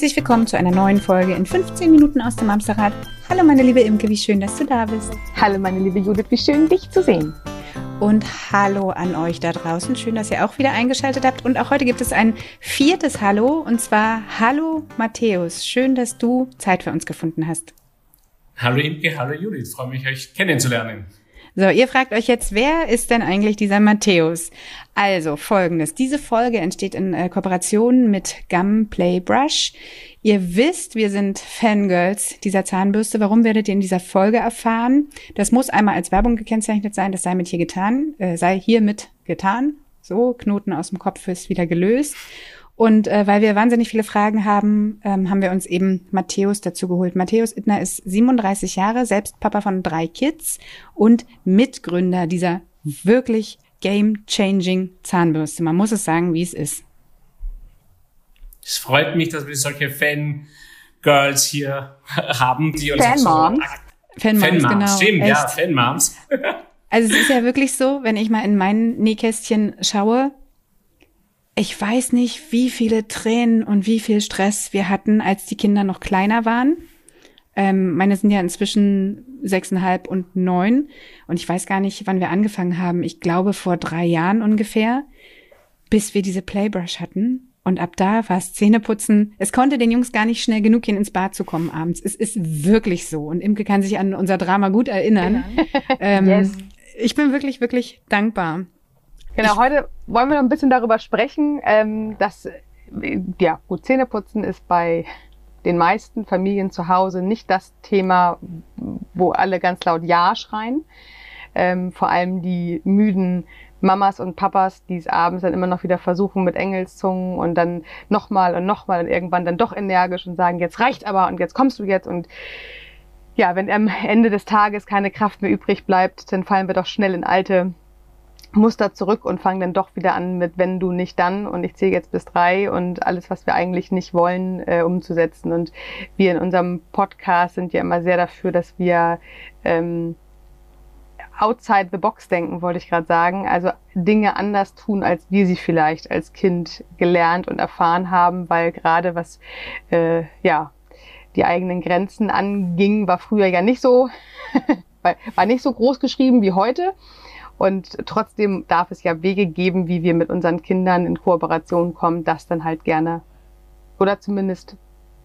Herzlich willkommen zu einer neuen Folge in 15 Minuten aus dem Amsterrad. Hallo meine liebe Imke, wie schön, dass du da bist. Hallo meine liebe Judith, wie schön dich zu sehen. Und hallo an euch da draußen. Schön, dass ihr auch wieder eingeschaltet habt. Und auch heute gibt es ein viertes Hallo. Und zwar Hallo Matthäus. Schön, dass du Zeit für uns gefunden hast. Hallo Imke, hallo Judith. Freue mich, euch kennenzulernen. So, ihr fragt euch jetzt, wer ist denn eigentlich dieser Matthäus? Also, folgendes. Diese Folge entsteht in äh, Kooperation mit Gum Play Brush. Ihr wisst, wir sind Fangirls dieser Zahnbürste. Warum werdet ihr in dieser Folge erfahren? Das muss einmal als Werbung gekennzeichnet sein. Das sei mit hier getan, äh, sei hiermit getan. So, Knoten aus dem Kopf ist wieder gelöst. Und äh, weil wir wahnsinnig viele Fragen haben, ähm, haben wir uns eben Matthäus dazu geholt. Matthäus Ittner ist 37 Jahre, selbst Papa von drei Kids und Mitgründer dieser wirklich game-changing Zahnbürste. Man muss es sagen, wie es ist. Es freut mich, dass wir solche Fangirls hier haben, die uns Fanmoms. So Fanmoms, Fanmoms, genau. Stimmt, Echt. ja, Fanmoms. Also es ist ja wirklich so, wenn ich mal in mein Nähkästchen schaue, ich weiß nicht, wie viele Tränen und wie viel Stress wir hatten, als die Kinder noch kleiner waren. Ähm, meine sind ja inzwischen sechseinhalb und neun. Und ich weiß gar nicht, wann wir angefangen haben. Ich glaube vor drei Jahren ungefähr, bis wir diese Playbrush hatten. Und ab da war es Zähneputzen. Es konnte den Jungs gar nicht schnell genug gehen, ins Bad zu kommen abends. Es ist wirklich so. Und Imke kann sich an unser Drama gut erinnern. ähm, Yes. Ich bin wirklich, wirklich dankbar. Genau, heute wollen wir noch ein bisschen darüber sprechen, ähm, dass, äh, ja, gut, Zähneputzen ist bei den meisten Familien zu Hause nicht das Thema, wo alle ganz laut Ja schreien. Ähm, vor allem die müden Mamas und Papas, die es abends dann immer noch wieder versuchen mit Engelszungen und dann nochmal und nochmal und irgendwann dann doch energisch und sagen, jetzt reicht aber und jetzt kommst du jetzt und ja, wenn am Ende des Tages keine Kraft mehr übrig bleibt, dann fallen wir doch schnell in alte Muster zurück und fangen dann doch wieder an mit wenn du nicht dann und ich zähle jetzt bis drei und alles, was wir eigentlich nicht wollen, äh, umzusetzen. Und wir in unserem Podcast sind ja immer sehr dafür, dass wir ähm, outside the box denken, wollte ich gerade sagen. Also Dinge anders tun, als wir sie vielleicht als Kind gelernt und erfahren haben, weil gerade was äh, ja die eigenen Grenzen anging, war früher ja nicht so, war nicht so groß geschrieben wie heute. Und trotzdem darf es ja Wege geben, wie wir mit unseren Kindern in Kooperation kommen, dass dann halt gerne oder zumindest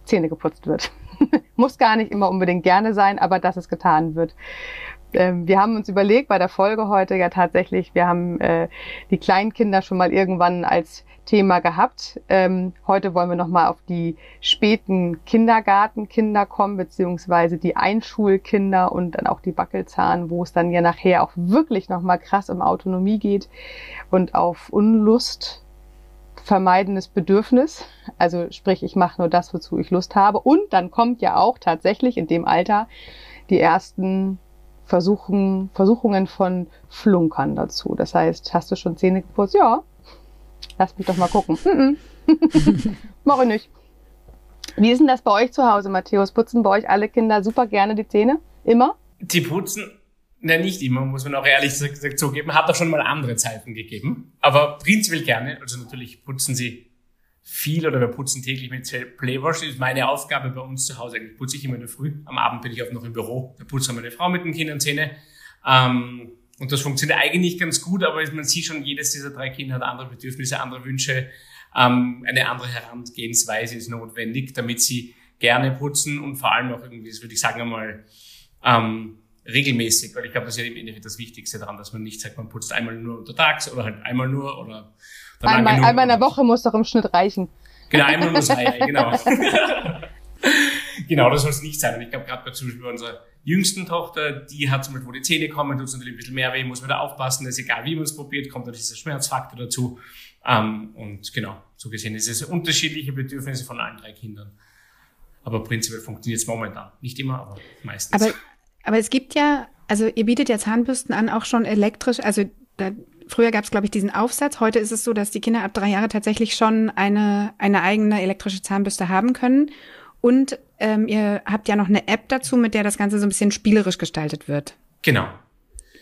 Zähne geputzt wird. Muss gar nicht immer unbedingt gerne sein, aber dass es getan wird. Ähm, wir haben uns überlegt bei der Folge heute ja tatsächlich, wir haben äh, die Kleinkinder schon mal irgendwann als Thema gehabt. Ähm, heute wollen wir nochmal auf die späten Kindergartenkinder kommen, beziehungsweise die Einschulkinder und dann auch die Wackelzahn, wo es dann ja nachher auch wirklich nochmal krass um Autonomie geht und auf Unlust vermeidendes Bedürfnis. Also sprich, ich mache nur das, wozu ich Lust habe. Und dann kommt ja auch tatsächlich in dem Alter die ersten Versuchen, Versuchungen von Flunkern dazu. Das heißt, hast du schon Zähne geputzt? Ja. Lass mich doch mal gucken. Mm -mm. Mach ich nicht. Wie ist denn das bei euch zu Hause, Matthäus? Putzen bei euch alle Kinder super gerne die Zähne? Immer? Die putzen, na nicht immer, muss man auch ehrlich gesagt zugeben, hat auch schon mal andere Zeiten gegeben. Aber prinzipiell gerne. Also natürlich putzen sie viel oder wir putzen täglich mit Playwash. Das ist meine Aufgabe bei uns zu Hause. Eigentlich putze ich immer in der Früh. Am Abend bin ich oft noch im Büro. Da putzt meine Frau mit den Kindern Zähne. Ähm, und das funktioniert eigentlich ganz gut, aber man sieht schon, jedes dieser drei Kinder hat andere Bedürfnisse, andere Wünsche. Ähm, eine andere Herangehensweise ist notwendig, damit sie gerne putzen und vor allem auch irgendwie, das würde ich sagen einmal, ähm, regelmäßig, weil ich glaube, das ist ja im Endeffekt das Wichtigste daran, dass man nicht sagt, man putzt einmal nur untertags oder halt einmal nur oder Einmal, genug. einmal in der Woche muss doch im Schnitt reichen. Genau, einmal nur zwei, genau. genau, das soll es nicht sein. Und ich glaube, gerade bei zum Beispiel bei unserer jüngsten Tochter, die hat zum Beispiel, wo die Zähne kommen, tut es natürlich ein bisschen mehr weh, muss man da aufpassen, das ist egal, wie man es probiert, kommt dann dieser Schmerzfaktor dazu. Ähm, und genau, so gesehen ist es unterschiedliche Bedürfnisse von allen drei Kindern. Aber prinzipiell funktioniert es momentan. Nicht immer, aber meistens. Aber, aber es gibt ja, also ihr bietet ja Zahnbürsten an, auch schon elektrisch. Also da, früher gab es, glaube ich, diesen Aufsatz. Heute ist es so, dass die Kinder ab drei Jahre tatsächlich schon eine, eine eigene elektrische Zahnbürste haben können. Und ähm, ihr habt ja noch eine App dazu, mit der das Ganze so ein bisschen spielerisch gestaltet wird. Genau.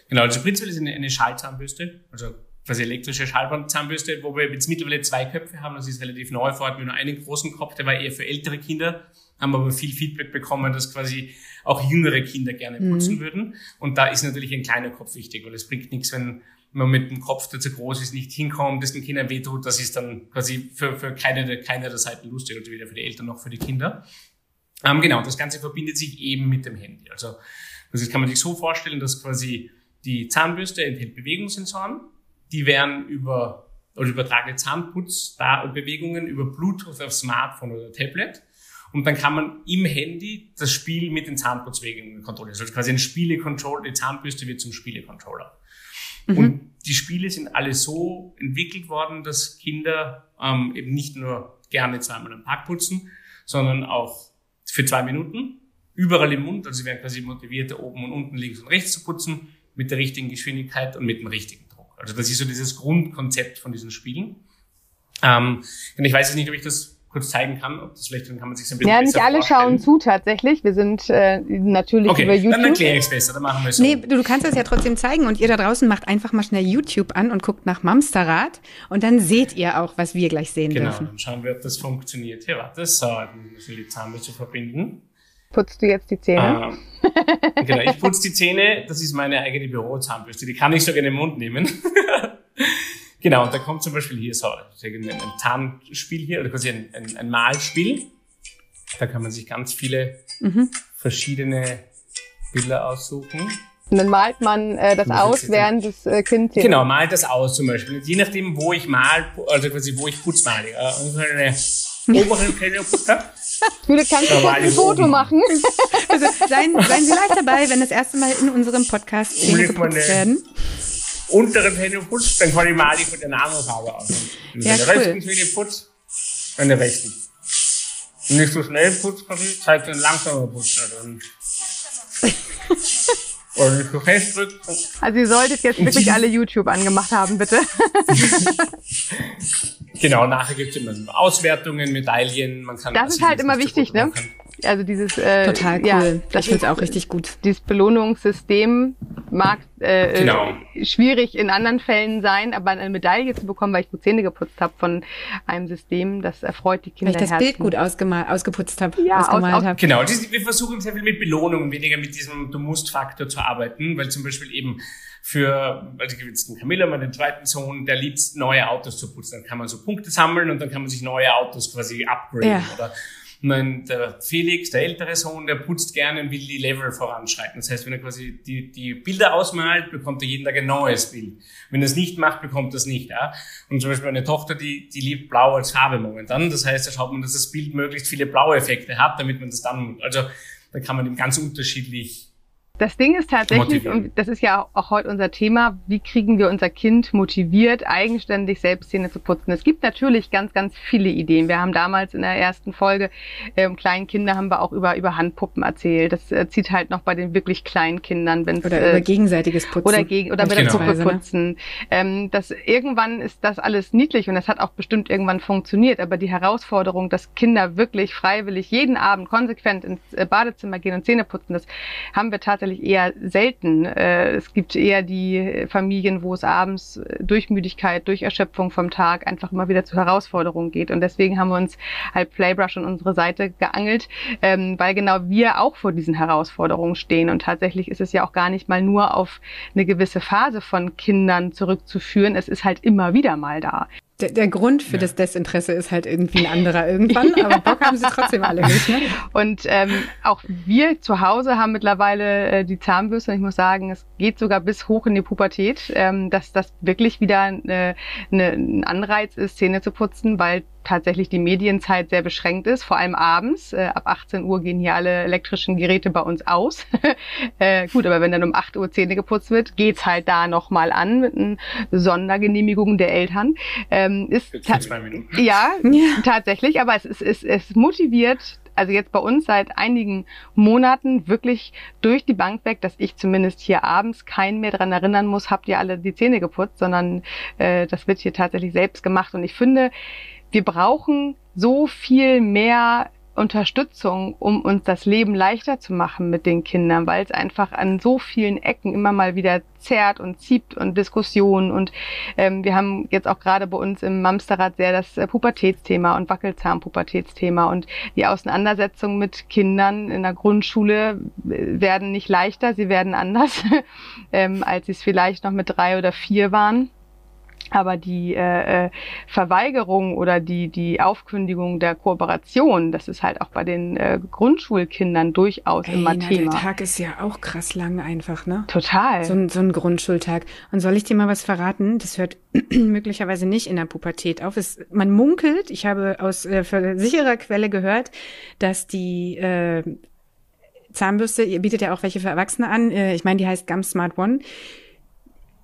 Genau, also prinzipiell ist eine, eine Schallzahnbürste. Also quasi elektrische Schallbandzahnbürste, wo wir jetzt mittlerweile zwei Köpfe haben. Das ist relativ neu. Vorher hatten wir nur einen großen Kopf, der war eher für ältere Kinder, haben aber viel Feedback bekommen, dass quasi auch jüngere Kinder gerne putzen mhm. würden. Und da ist natürlich ein kleiner Kopf wichtig, weil es bringt nichts, wenn man mit dem Kopf, der zu groß ist, nicht hinkommt, das den Kindern wehtut. Das ist dann quasi für, für keine, keine der Seiten lustig, also weder für die Eltern noch für die Kinder. Ähm, genau, das Ganze verbindet sich eben mit dem Handy. Also das kann man sich so vorstellen, dass quasi die Zahnbürste enthält Bewegungssensoren die werden über oder übertragene Zahnputzbewegungen über Bluetooth auf Smartphone oder Tablet. Und dann kann man im Handy das Spiel mit den Zahnputzbewegungen kontrollieren. Also quasi ein Spielecontroller, die Zahnbürste wird zum Spielecontroller. Mhm. Und die Spiele sind alle so entwickelt worden, dass Kinder ähm, eben nicht nur gerne zweimal am Tag putzen, sondern auch für zwei Minuten überall im Mund. Also sie werden quasi motiviert, oben und unten, links und rechts zu putzen, mit der richtigen Geschwindigkeit und mit dem richtigen also das ist so dieses Grundkonzept von diesen Spielen. Ähm, und ich weiß jetzt nicht, ob ich das kurz zeigen kann, ob das vielleicht, dann kann man sich so ein bisschen Ja, nicht alle vorstellen. schauen zu tatsächlich. Wir sind äh, natürlich okay, über YouTube. dann erkläre ich es besser, dann machen wir es so. Nee, du, du kannst es ja trotzdem zeigen und ihr da draußen macht einfach mal schnell YouTube an und guckt nach Mamsterrad und dann seht ihr auch, was wir gleich sehen genau, dürfen. Genau, dann schauen wir, ob das funktioniert. Hier, warte, so, dann müssen wir die Zahnbürste verbinden. Putzt du jetzt die Zähne? Ähm, genau, ich putze die Zähne. Das ist meine eigene Bürozahnbürste. Die kann ich sogar in den Mund nehmen. genau, und da kommt zum Beispiel hier so ein, Zahnspiel hier, oder quasi ein, ein, ein Malspiel. Da kann man sich ganz viele mhm. verschiedene Bilder aussuchen. Und dann malt man äh, das aus, während das äh, Kind hier. Genau, malt das aus zum Beispiel. Je nachdem, wo ich mal, also quasi wo ich Putz male. Äh, eine oberen Putzer. Judith, kannst du kurz ein Foto machen? Also seien, seien Sie leicht dabei, wenn das erste Mal in unserem Podcast Zähne geputzt werden. Untere Zähne putzt, dann kann ich mal die von der Nanofarbe aus. Wenn ja, ich cool. rechten Zähne putzt, dann der rechten. Und nicht so schnell putzt, kann ich, zeigt dann langsamer putzen. Oder nicht so fest drückt. Also ihr solltet jetzt wirklich alle YouTube angemacht haben, bitte. Genau, nachher gibt es immer Auswertungen, Medaillen. Man kann das ist halt immer wichtig, ne? Also dieses äh, total cool. Ja, das ist auch richtig gut. Dieses Belohnungssystem mag äh, genau. schwierig in anderen Fällen sein, aber eine Medaille zu bekommen, weil ich gut Zähne geputzt habe von einem System, das erfreut die Kinder. Weil ich das Herzen. Bild gut ausgemalt, ausgeputzt habe, ja, ausgemalt aus, habe. Genau, wir versuchen sehr viel mit Belohnungen, weniger mit diesem Du musst Faktor zu arbeiten, weil zum Beispiel eben für, also es den Camilla, meinen zweiten Sohn, der liebt neue Autos zu putzen. Dann kann man so Punkte sammeln und dann kann man sich neue Autos quasi upgraden. Ja. Oder mein, der Felix, der ältere Sohn, der putzt gerne und will die Level voranschreiten. Das heißt, wenn er quasi die, die Bilder ausmalt, bekommt er jeden Tag ein neues Bild. Wenn er es nicht macht, bekommt er es nicht. Ja? Und zum Beispiel meine Tochter, die, die liebt Blau als Farbe momentan. Das heißt, da schaut man, dass das Bild möglichst viele blaue Effekte hat, damit man das dann, also da kann man ihm ganz unterschiedlich das Ding ist tatsächlich, und das ist ja auch heute unser Thema, wie kriegen wir unser Kind motiviert, eigenständig selbst Zähne zu putzen. Es gibt natürlich ganz, ganz viele Ideen. Wir haben damals in der ersten Folge ähm, kleinen Kinder haben wir auch über, über Handpuppen erzählt. Das äh, zieht halt noch bei den wirklich kleinen Kindern, wenn Oder äh, über gegenseitiges Putzen. Oder, gegen, oder mit der Puppe putzen. Ähm, das, irgendwann ist das alles niedlich und das hat auch bestimmt irgendwann funktioniert. Aber die Herausforderung, dass Kinder wirklich freiwillig jeden Abend konsequent ins äh, Badezimmer gehen und Zähne putzen, das haben wir tatsächlich tatsächlich eher selten. Äh, es gibt eher die Familien, wo es abends durch Müdigkeit, durch Erschöpfung vom Tag einfach immer wieder zu Herausforderungen geht. Und deswegen haben wir uns halt Playbrush an unsere Seite geangelt, ähm, weil genau wir auch vor diesen Herausforderungen stehen. Und tatsächlich ist es ja auch gar nicht mal nur auf eine gewisse Phase von Kindern zurückzuführen. Es ist halt immer wieder mal da der, der Grund für ja. das Desinteresse ist halt irgendwie ein anderer irgendwann, aber Bock haben sie trotzdem alle nicht. Ne? Und ähm, auch wir zu Hause haben mittlerweile äh, die Zahnbürste und ich muss sagen, es geht sogar bis hoch in die Pubertät, ähm, dass das wirklich wieder äh, ne, ein Anreiz ist, Zähne zu putzen, weil tatsächlich die Medienzeit sehr beschränkt ist, vor allem abends. Äh, ab 18 Uhr gehen hier alle elektrischen Geräte bei uns aus. äh, gut, aber wenn dann um 8 Uhr Zähne geputzt wird, geht's halt da nochmal an mit einer Sondergenehmigung der Eltern. Ähm, ist ja, ja, tatsächlich, aber es, ist, es, es motiviert also jetzt bei uns seit einigen Monaten wirklich durch die Bank weg, dass ich zumindest hier abends keinen mehr dran erinnern muss, habt ihr alle die Zähne geputzt, sondern äh, das wird hier tatsächlich selbst gemacht. Und ich finde, wir brauchen so viel mehr Unterstützung, um uns das Leben leichter zu machen mit den Kindern, weil es einfach an so vielen Ecken immer mal wieder zerrt und zieht und Diskussionen und ähm, wir haben jetzt auch gerade bei uns im Mamsterrad sehr das äh, Pubertätsthema und Wackelzahnpubertätsthema und die Auseinandersetzungen mit Kindern in der Grundschule äh, werden nicht leichter, sie werden anders, ähm, als sie es vielleicht noch mit drei oder vier waren. Aber die äh, äh, Verweigerung oder die, die Aufkündigung der Kooperation, das ist halt auch bei den äh, Grundschulkindern durchaus Ey, immer na, Thema. Der Tag ist ja auch krass lang einfach, ne? Total. So ein, so ein Grundschultag. Und soll ich dir mal was verraten? Das hört möglicherweise nicht in der Pubertät auf. Es, man munkelt, ich habe aus äh, sicherer Quelle gehört, dass die äh, Zahnbürste, ihr bietet ja auch welche für Erwachsene an, äh, ich meine, die heißt Gum Smart One,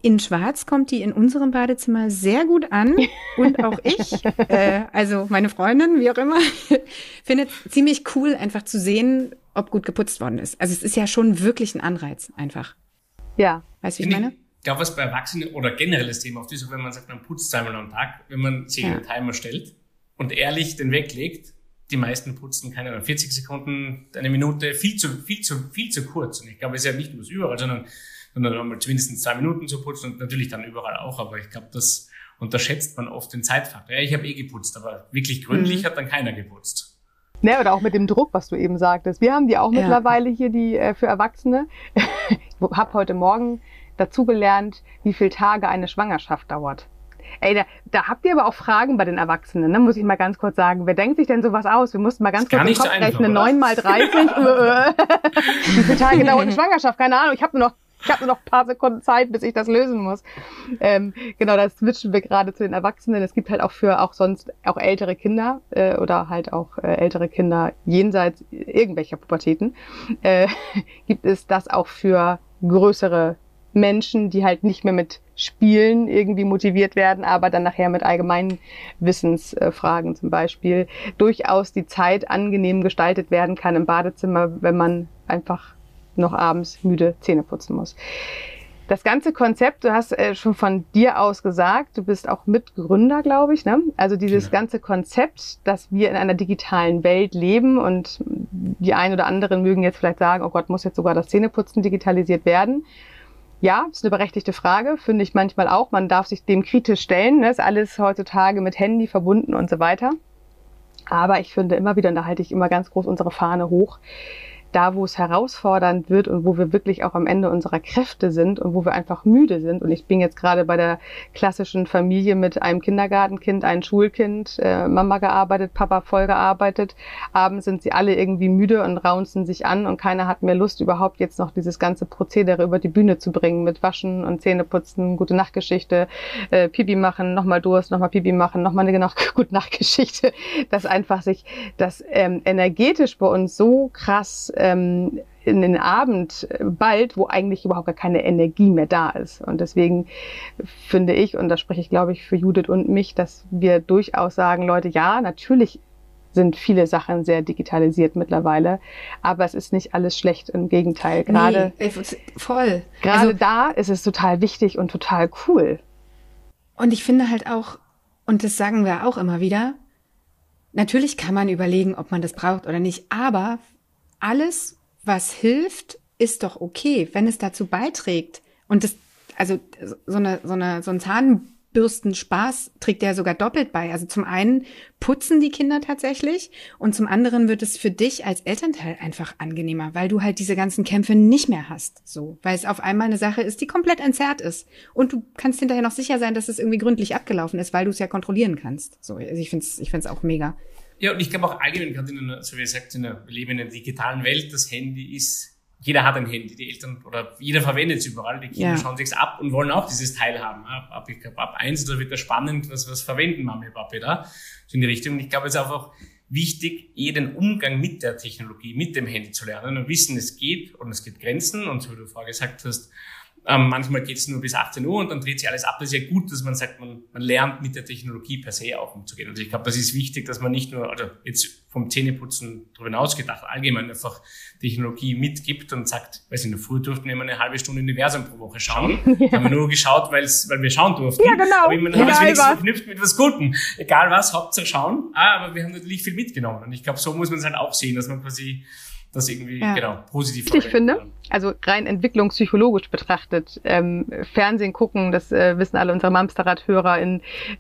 in Schwarz kommt die in unserem Badezimmer sehr gut an und auch ich, äh, also meine Freundin, wie auch immer, findet ziemlich cool, einfach zu sehen, ob gut geputzt worden ist. Also es ist ja schon wirklich ein Anreiz, einfach. Ja. Weißt du, wie ich meine? Ich glaube, was bei Erwachsenen oder generelles Thema auf ist, wenn man sagt, man putzt zweimal am Tag, wenn man sich ja. einen Timer stellt und ehrlich den weglegt, die meisten putzen keine Ahnung, 40 Sekunden, eine Minute, viel zu, viel zu, viel zu kurz. Und ich glaube, es ist ja nicht nur das überall, sondern sondern einmal zumindest zwei Minuten zu putzen und natürlich dann überall auch. Aber ich glaube, das unterschätzt man oft den Zeitfaktor. Ja, ich habe eh geputzt, aber wirklich gründlich mhm. hat dann keiner geputzt. Ne, oder auch mit dem Druck, was du eben sagtest. Wir haben die auch ja. mittlerweile hier, die äh, für Erwachsene. ich habe heute Morgen dazugelernt, wie viele Tage eine Schwangerschaft dauert. Ey, da, da habt ihr aber auch Fragen bei den Erwachsenen, ne? muss ich mal ganz kurz sagen. Wer denkt sich denn sowas aus? Wir mussten mal ganz kurz im Kopf rechnen. 9 mal 30. wie viele Tage dauert eine Schwangerschaft? Keine Ahnung. Ich habe nur noch ich habe noch ein paar Sekunden Zeit, bis ich das lösen muss. Ähm, genau, da switchen wir gerade zu den Erwachsenen. Es gibt halt auch für auch sonst auch ältere Kinder äh, oder halt auch äh, ältere Kinder jenseits irgendwelcher Pubertäten. Äh, gibt es das auch für größere Menschen, die halt nicht mehr mit Spielen irgendwie motiviert werden, aber dann nachher mit allgemeinen Wissensfragen zum Beispiel durchaus die Zeit angenehm gestaltet werden kann im Badezimmer, wenn man einfach noch abends müde Zähne putzen muss. Das ganze Konzept, du hast äh, schon von dir aus gesagt, du bist auch Mitgründer, glaube ich. Ne? Also dieses ja. ganze Konzept, dass wir in einer digitalen Welt leben und die einen oder anderen mögen jetzt vielleicht sagen, oh Gott, muss jetzt sogar das Zähneputzen digitalisiert werden. Ja, ist eine berechtigte Frage, finde ich manchmal auch. Man darf sich dem kritisch stellen. Ne? Ist alles heutzutage mit Handy verbunden und so weiter. Aber ich finde immer wieder, und da halte ich immer ganz groß unsere Fahne hoch, da, wo es herausfordernd wird und wo wir wirklich auch am Ende unserer Kräfte sind und wo wir einfach müde sind. Und ich bin jetzt gerade bei der klassischen Familie mit einem Kindergartenkind, einem Schulkind, äh, Mama gearbeitet, Papa voll gearbeitet. Abends sind sie alle irgendwie müde und raunzen sich an und keiner hat mehr Lust, überhaupt jetzt noch dieses ganze Prozedere über die Bühne zu bringen mit Waschen und Zähneputzen, gute Nachtgeschichte, äh, Pipi machen, nochmal Durst, nochmal Pipi machen, nochmal eine genau, gute Nachtgeschichte, dass einfach sich das ähm, energetisch bei uns so krass ähm, in den Abend bald, wo eigentlich überhaupt gar keine Energie mehr da ist. Und deswegen finde ich, und da spreche ich, glaube ich, für Judith und mich, dass wir durchaus sagen, Leute, ja, natürlich sind viele Sachen sehr digitalisiert mittlerweile, aber es ist nicht alles schlecht. Im Gegenteil, gerade nee, voll. Gerade also, da ist es total wichtig und total cool. Und ich finde halt auch, und das sagen wir auch immer wieder, natürlich kann man überlegen, ob man das braucht oder nicht, aber alles, was hilft, ist doch okay, wenn es dazu beiträgt. Und das, also so eine, so eine, so ein Zahnbürstenspaß trägt ja sogar doppelt bei. Also zum einen putzen die Kinder tatsächlich und zum anderen wird es für dich als Elternteil einfach angenehmer, weil du halt diese ganzen Kämpfe nicht mehr hast. So, weil es auf einmal eine Sache ist, die komplett entzerrt ist. Und du kannst hinterher noch sicher sein, dass es irgendwie gründlich abgelaufen ist, weil du es ja kontrollieren kannst. So, also ich finde es ich find's auch mega. Ja, und ich glaube auch allgemein, gerade in einer, so wie ihr sagt, in einer, wir leben in einer digitalen Welt, das Handy ist, jeder hat ein Handy, die Eltern oder jeder verwendet es überall, die Kinder ja. schauen sich's ab und wollen auch dieses Teil haben. Ab, ab, ich glaube, ab eins, da wird das spannend, was, was verwenden Mami, Papi da, so in die Richtung. Und ich glaube, es ist einfach wichtig, eh den Umgang mit der Technologie, mit dem Handy zu lernen und wissen, es geht und es gibt Grenzen und so wie du vorher gesagt hast, Ähm, manchmal geht es nur bis 18 Uhr und dann dreht sich alles ab. Das ist ja gut, dass man sagt, man, man lernt mit der Technologie per se auch umzugehen. Also ich glaube, das ist wichtig, dass man nicht nur, also jetzt vom Zähneputzen darüber hinaus gedacht, allgemein einfach Technologie mitgibt und sagt, weiß ich, in der Früh durften wir immer eine halbe Stunde Universum pro Woche schauen. Ja. Haben wir nur geschaut, weil wir schauen durften. Ja, genau. Aber man hat es wenigstens verknüpft mit was Guten. Egal was, Hauptsache schauen. Ah, aber wir haben natürlich viel mitgenommen. Und ich glaube, so muss man es halt auch sehen, dass man quasi das irgendwie ja. genau positiv Ich finde, also rein entwicklungspsychologisch betrachtet, ähm, Fernsehen gucken, das äh, wissen alle unsere Mamsterrad-Hörer,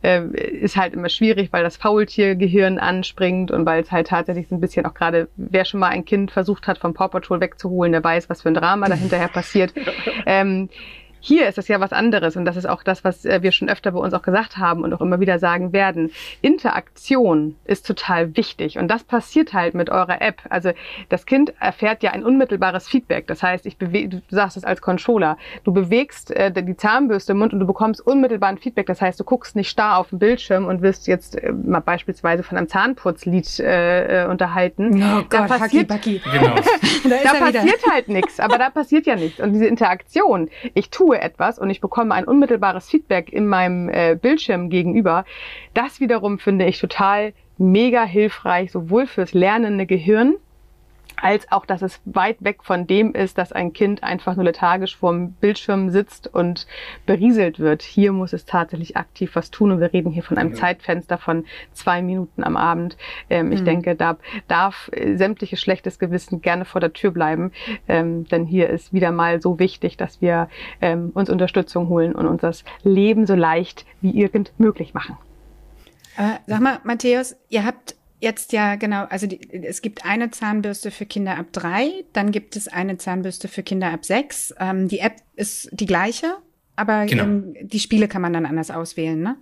äh, ist halt immer schwierig, weil das Faultiergehirn anspringt und weil es halt tatsächlich so ein bisschen auch gerade, wer schon mal ein Kind versucht hat, vom Paw Patrol wegzuholen, der weiß, was für ein Drama dahinterher passiert. Ähm, hier ist es ja was anderes und das ist auch das, was äh, wir schon öfter bei uns auch gesagt haben und auch immer wieder sagen werden. Interaktion ist total wichtig und das passiert halt mit eurer App. Also das Kind erfährt ja ein unmittelbares Feedback. Das heißt, ich bewege, du sagst es als Controller, du bewegst äh, die Zahnbürste im Mund und du bekommst unmittelbar ein Feedback. Das heißt, du guckst nicht starr auf den Bildschirm und wirst jetzt äh, mal beispielsweise von einem Zahnputzlied äh, äh unterhalten. Oh Gott, da passiert, Haki, Genau. da, da passiert halt nichts, aber da passiert ja nichts. Und diese Interaktion, ich tue tue etwas und ich bekomme ein unmittelbares Feedback in meinem äh, Bildschirm gegenüber, das wiederum finde ich total mega hilfreich, sowohl fürs lernende Gehirn, als auch, dass es weit weg von dem ist, dass ein Kind einfach nur lethargisch vorm Bildschirm sitzt und berieselt wird. Hier muss es tatsächlich aktiv was tun und wir reden hier von einem mhm. Zeitfenster von zwei Minuten am Abend. Ähm, ich mhm. denke, da darf äh, sämtliches schlechtes Gewissen gerne vor der Tür bleiben, ähm, denn hier ist wieder mal so wichtig, dass wir ähm, uns Unterstützung holen und uns das Leben so leicht wie irgend möglich machen. Aber sag mal, Matthäus, ihr habt jetzt ja genau, also die, es gibt eine Zahnbürste für Kinder ab drei, dann gibt es eine Zahnbürste für Kinder ab sechs. Ähm, die App ist die gleiche, aber genau. ähm, die Spiele kann man dann anders auswählen, ne?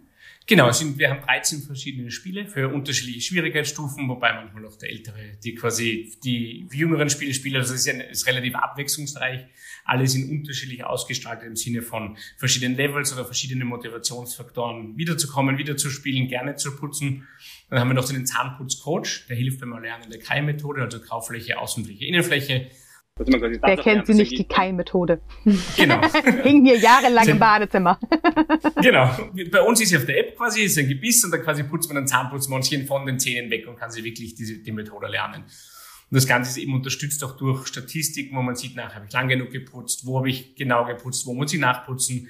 Genau, sind, wir haben 13 verschiedene Spiele für unterschiedliche Schwierigkeitsstufen, wobei manchmal auch der ältere, die quasi die jüngeren Spiele spielen. Also es ist, ja, ist relativ abwechslungsreich. Alle sind unterschiedlich ausgestaltet im Sinne von verschiedenen Levels oder verschiedenen Motivationsfaktoren wiederzukommen, wieder zu spielen, gerne zu putzen. Dann haben wir noch den Zahnputzcoach, der hilft beim Erlernen der Kai-Methode, also Kaufläche, Außenfläche, Innenfläche Wer kennt sie nicht, die Keilmethode? Genau. Hing hier jahrelang im Badezimmer. genau. Bei uns ist sie auf der App quasi, ist ein Gebiss und da quasi putzt man ein Zahnputzmännchen von den Zähnen weg und kann sie wirklich diese, die Methode lernen. Und das Ganze ist eben unterstützt auch durch Statistiken, wo man sieht, nach, habe ich lang genug geputzt, wo habe ich genau geputzt, wo muss ich nachputzen.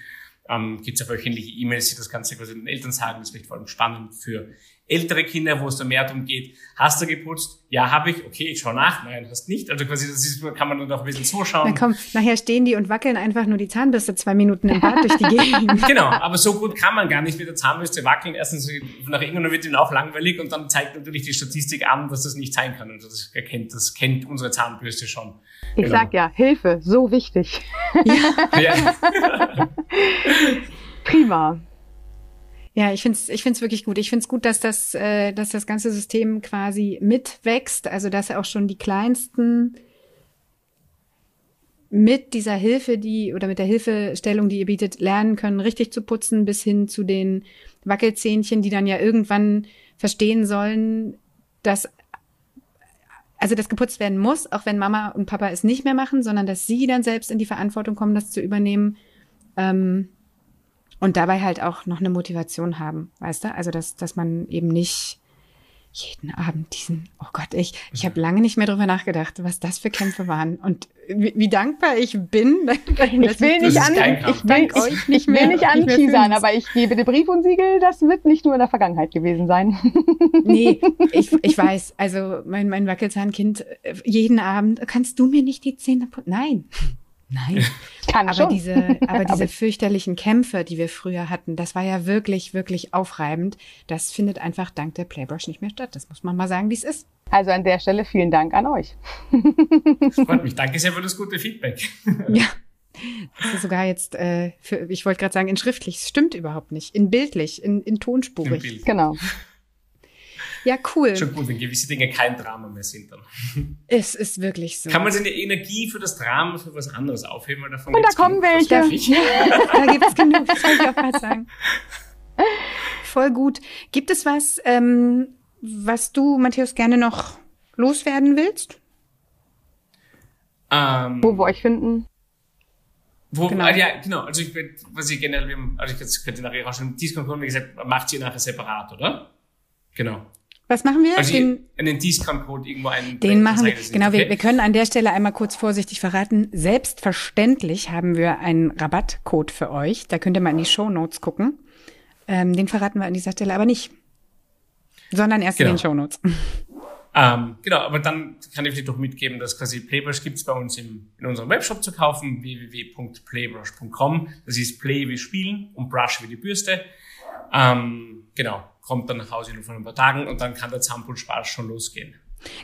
Ähm, Gibt es auch wöchentliche E-Mails, die das Ganze quasi den Eltern sagen. Das ist vielleicht vor allem spannend für ältere Kinder, wo es da mehr darum geht, hast du geputzt? Ja, habe ich. Okay, ich schaue nach. Nein, hast nicht. Also quasi, das ist, kann man dann auch ein bisschen so schauen. Na komm, nachher stehen die und wackeln einfach nur die Zahnbürste zwei Minuten im Bad durch die Gegend. genau, aber so gut kann man gar nicht mit der Zahnbürste wackeln. Erstens, nach irgendwann wird ihnen auch langweilig und dann zeigt natürlich die Statistik an, dass das nicht sein kann. Und das erkennt, das kennt unsere Zahnbürste schon. Ich genau. sag ja, Hilfe, so wichtig. Ja. ja. Prima. Ja, ich finde es ich find's wirklich gut. Ich finde es gut, dass das, äh, dass das ganze System quasi mitwächst, also dass auch schon die kleinsten mit dieser Hilfe, die oder mit der Hilfestellung, die ihr bietet, lernen können, richtig zu putzen, bis hin zu den Wackelzähnchen, die dann ja irgendwann verstehen sollen, dass also das geputzt werden muss, auch wenn Mama und Papa es nicht mehr machen, sondern dass sie dann selbst in die Verantwortung kommen, das zu übernehmen. Ähm, und dabei halt auch noch eine Motivation haben, weißt du? Also, dass, dass man eben nicht jeden Abend diesen, oh Gott, ich, ich habe lange nicht mehr drüber nachgedacht, was das für Kämpfe waren und wie, wie dankbar ich bin. Ich will nicht an, ich will, ich, ich will nicht anteasern, aber ich gebe dir Brief und Siegel, das wird nicht nur in der Vergangenheit gewesen sein. Nee, ich, ich weiß, also mein, mein Wackelzahnkind, jeden Abend, kannst du mir nicht die Zähne putzen? Nein. Nein. Kann aber schon. diese, aber diese aber fürchterlichen Kämpfe, die wir früher hatten, das war ja wirklich, wirklich aufreibend. Das findet einfach dank der Playbrush nicht mehr statt. Das muss man mal sagen, wie es ist. Also an der Stelle vielen Dank an euch. Das freut mich. Danke sehr für das gute Feedback. Ja. Das ist sogar jetzt, äh, für, ich wollte gerade sagen, in schriftlich. Es stimmt überhaupt nicht. In bildlich, in, in tonspurig. In genau. Ja, cool. Schon gut, wenn gewisse Dinge kein Drama mehr sind dann. Es ist wirklich so. Kann man seine Energie für das Drama für was anderes aufheben? Weil davon Und da kommen welche. da gibt es genug, das soll ich auch gerade sagen. Voll gut. Gibt es was, ähm, was du, Matthäus, gerne noch loswerden willst? Ähm, Wo wir euch finden? Wo, Genau. Ah, ja, genau. Also ich, bin- was ich generell, also ich könnte nachher rausstellen, Discount-Code, wie gesagt, macht ihr nachher separat, oder? Genau. Was machen wir? Also den, einen Discount-Code irgendwo ein. den machen wir. Genau, wir, okay. wir können an der Stelle einmal kurz vorsichtig verraten. Selbstverständlich haben wir einen Rabattcode für euch. Da könnt ihr mal in die Show Notes gucken. Ähm, den verraten wir an dieser Stelle aber nicht. Sondern erst in Genau. den Show Notes. Ähm, genau, aber dann kann ich vielleicht doch mitgeben, dass quasi Playbrush gibt's bei uns im, in unserem Webshop zu kaufen, www.playbrush.com. Das ist Play wie Spielen und Brush wie die Bürste. Ähm, genau, kommt dann nach Hause in ein paar Tagen und dann kann der Zahnputzspaß schon losgehen.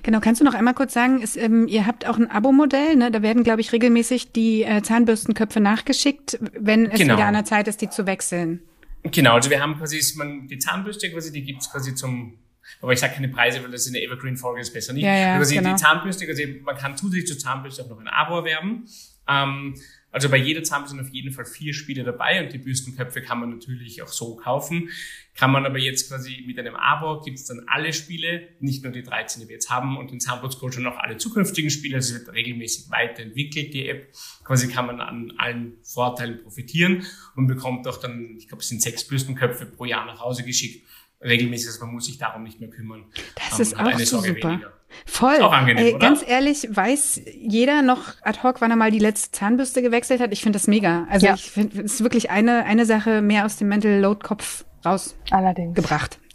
Genau, kannst du noch einmal kurz sagen, ist, ähm, ihr habt auch ein Abo-Modell, ne? Da werden, glaube ich, regelmäßig die äh, Zahnbürstenköpfe nachgeschickt, wenn es Genau. wieder an der Zeit ist, die zu wechseln. Genau, also wir haben quasi ist man, die Zahnbürste quasi, die gibt's quasi zum, aber ich sage keine Preise, weil das in der Evergreen-Folge ist besser nicht. Ja, ja, quasi genau. die Zahnbürste, quasi, man kann zusätzlich zur Zahnbürste auch noch ein Abo erwerben. Ähm, also bei jeder Zahnbürste sind auf jeden Fall vier Spiele dabei und die Bürstenköpfe kann man natürlich auch so kaufen. Kann man aber jetzt quasi mit einem Abo gibt's dann alle Spiele, nicht nur die 13, die wir jetzt haben und den Zahnputzcoach und auch alle zukünftigen Spiele. Also es wird regelmäßig weiterentwickelt, die App. Quasi kann man an allen Vorteilen profitieren und bekommt auch dann, ich glaube, es sind sechs Bürstenköpfe pro Jahr nach Hause geschickt. Regelmäßig, also man muss sich darum nicht mehr kümmern. Das Ähm, ist hat auch eine so Sorge super. weniger. Voll. Ist auch angenehm, Ey, oder? Ganz ehrlich, weiß jeder noch ad hoc, wann er mal die letzte Zahnbürste gewechselt hat? Ich finde das mega. Also Ja. ich finde, es ist wirklich eine, eine Sache mehr aus dem Mental Load Kopf rausgebracht, Allerdings.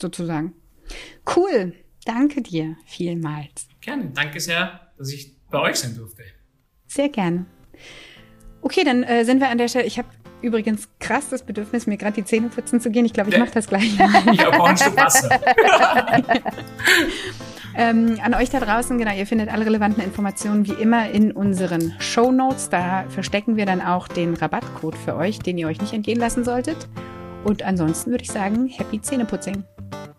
sozusagen. Cool. Danke dir vielmals. Gerne. Danke sehr, dass ich bei euch sein durfte. Sehr gerne. Okay, dann äh, sind wir an der Stelle. Ich habe übrigens krass das Bedürfnis, mir gerade die Zähne putzen zu gehen. Ich glaube, ich Ja. mache das gleich. Ich brauche ein Stück Wasser. Ähm, an euch da draußen, genau, ihr findet alle relevanten Informationen wie immer in unseren Show Notes. Da verstecken wir dann auch den Rabattcode für euch, den ihr euch nicht entgehen lassen solltet. Und ansonsten würde ich sagen, happy Zähneputzing.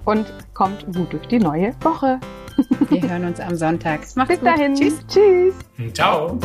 Und kommt gut durch die neue Woche. Wir hören uns am Sonntag. Macht's Bis gut. dahin. Tschüss. Tschüss. Ciao.